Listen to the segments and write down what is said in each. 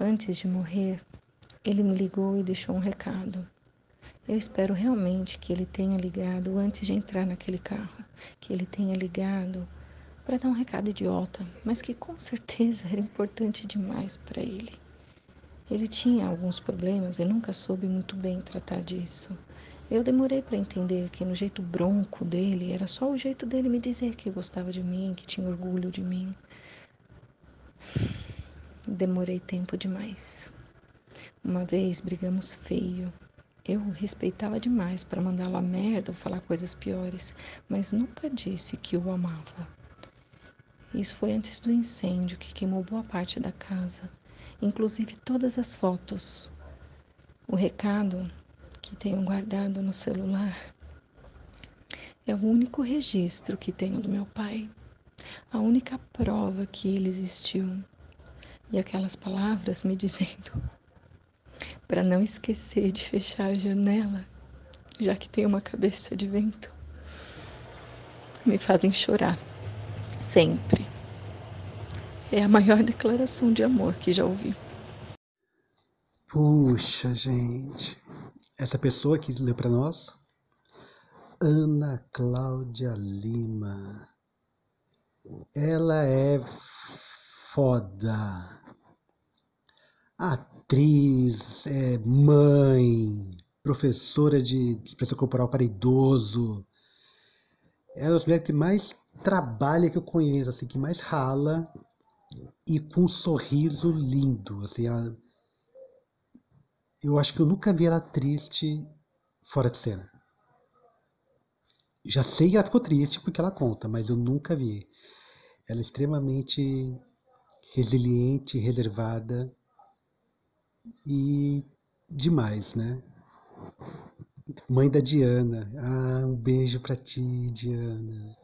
Antes de morrer, ele me ligou e deixou um recado. Eu espero realmente que ele tenha ligado antes de entrar naquele carro, que ele tenha ligado para dar um recado idiota, mas que com certeza era importante demais para ele. Ele tinha alguns problemas e nunca soube muito bem tratar disso. Eu demorei para entender que no jeito bronco dele era só o jeito dele me dizer que gostava de mim, que tinha orgulho de mim. Demorei tempo demais. Uma vez brigamos feio. Eu o respeitava demais para mandá-lo a merda ou falar coisas piores, mas nunca disse que o amava. Isso foi antes do incêndio que queimou boa parte da casa, inclusive todas as fotos. O recado que tenho guardado no celular é o único registro que tenho do meu pai, a única prova que ele existiu. E aquelas palavras me dizendo para não esquecer de fechar a janela, já que tem uma cabeça de vento, me fazem chorar sempre. É a maior declaração de amor que já ouvi. Puxa, gente. Essa pessoa que leu para nós, Ana Cláudia Lima. Ela é foda. Atriz, é mãe, professora de expressão corporal para idoso. É uma das mulheres que mais trabalha que eu conheço, assim, que mais rala e com um sorriso lindo. Assim, ela eu acho que eu nunca vi ela triste fora de cena. Já sei que ela ficou triste porque ela conta, mas eu nunca vi. Ela é extremamente resiliente, reservada e demais, né? Mãe da Diana. Ah, um beijo pra ti, Diana.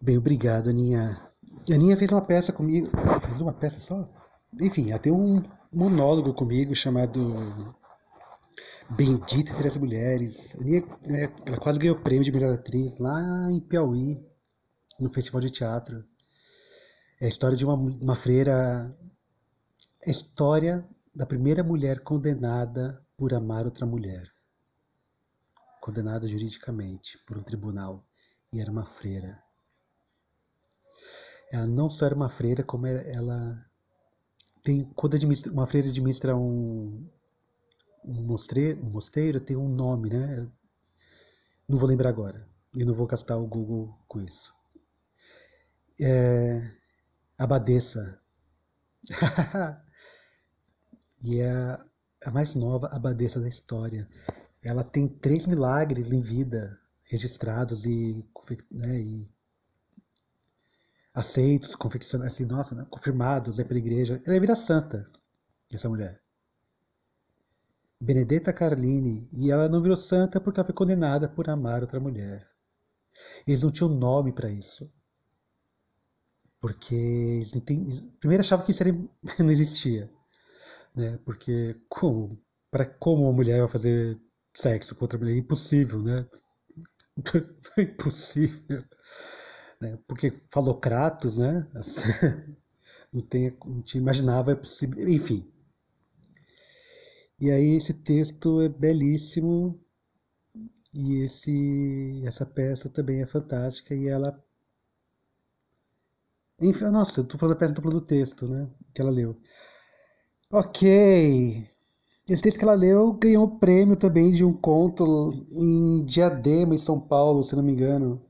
Bem, obrigado, Aninha. A Aninha fez uma peça comigo. Fez uma peça só? Enfim, ela tem um monólogo comigo chamado Bendita entre as Mulheres. Né, ela quase ganhou o prêmio de melhor atriz lá em Piauí, no Festival de Teatro. É a história de uma, uma freira. É a história da primeira mulher condenada por amar outra mulher. Condenada juridicamente por um tribunal. E era uma freira. Ela não só era uma freira, como ela tem quando uma freira administra um, um, mosteiro, um mosteiro, tem um nome, né? Não vou lembrar agora. E não vou gastar o Google com isso. É, abadesa. e é a, mais nova abadesa da história. Ela tem três milagres em vida registrados e, né, e aceitos, assim, nossa, né? confirmados né, pela igreja. Ela é santa, essa mulher. Benedetta Carlini, e ela não virou santa porque ela foi condenada por amar outra mulher. Eles não tinham nome para isso. Porque eles primeiro achavam que isso era, não existia. Né? Porque como, para como uma mulher vai fazer sexo com outra mulher? Impossível, né? Impossível né? porque falou Kratos, né? não, tem, não te imaginava, é possível, enfim. E aí esse texto é belíssimo e esse essa peça também é fantástica e ela enfim, nossa, eu tô falando da peça, falando do texto, né, que ela leu. Ok, esse texto que ela leu ganhou o prêmio também de um conto em Diadema, em São Paulo, se não me engano.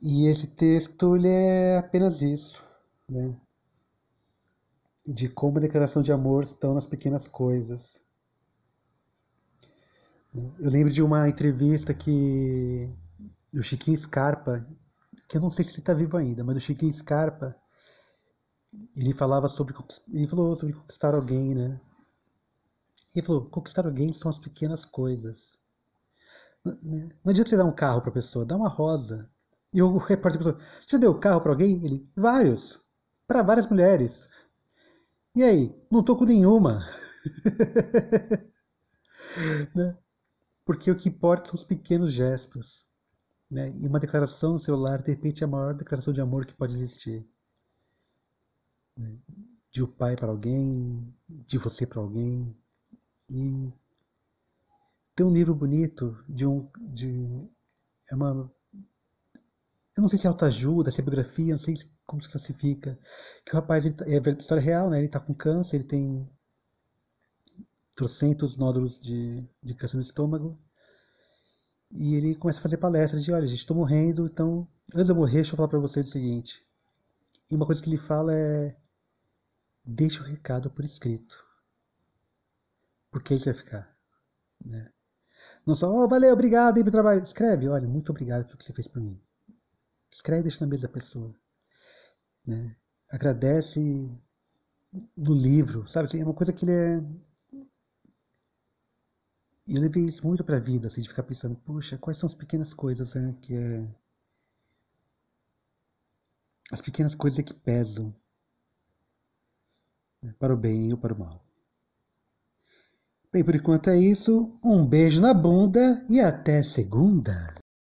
E esse texto ele é apenas isso, né? de como a declaração de amor estão nas pequenas coisas. Eu lembro de uma entrevista que o Chiquinho Scarpa, que eu não sei se ele está vivo ainda, mas o Chiquinho Scarpa, ele falava sobre ele falou sobre conquistar alguém, né? Ele falou, conquistar alguém são as pequenas coisas. Não adianta você dar um carro para a pessoa, dá uma rosa, e o repórter perguntou: Você deu carro para alguém? Ele: Vários. Para várias mulheres. E aí? Não tô com nenhuma. né? Porque o que importa são os pequenos gestos. Né? E uma declaração celular, de repente, é a maior declaração de amor que pode existir. né? de o um pai para alguém, de você para alguém. E tem um livro bonito de um. De, é uma. Eu não sei se é autoajuda, se é biografia, não sei como se classifica. Que o rapaz, ele, tá, é história real, né? Ele está com câncer, ele tem trocentos nódulos de, de câncer no estômago. E ele começa a fazer palestras de, olha, gente, estou morrendo, então, antes de eu morrer, deixa eu falar para vocês o seguinte. E uma coisa que ele fala é, deixe o recado por escrito. Porque aí vai ficar. Né? Não só, oh, valeu, obrigado, aí pro trabalho. Escreve, olha, muito obrigado pelo que você fez por mim. Escreve e deixa na mesa da pessoa. Né? Agradece no livro, sabe? Assim, é uma coisa que ele é e eu levei isso muito para a vida, assim, de ficar pensando, puxa, quais são as pequenas coisas, né, que é... As pequenas coisas que pesam né, para o bem ou para o mal. Bem, por enquanto é isso. Um beijo na bunda e até segunda.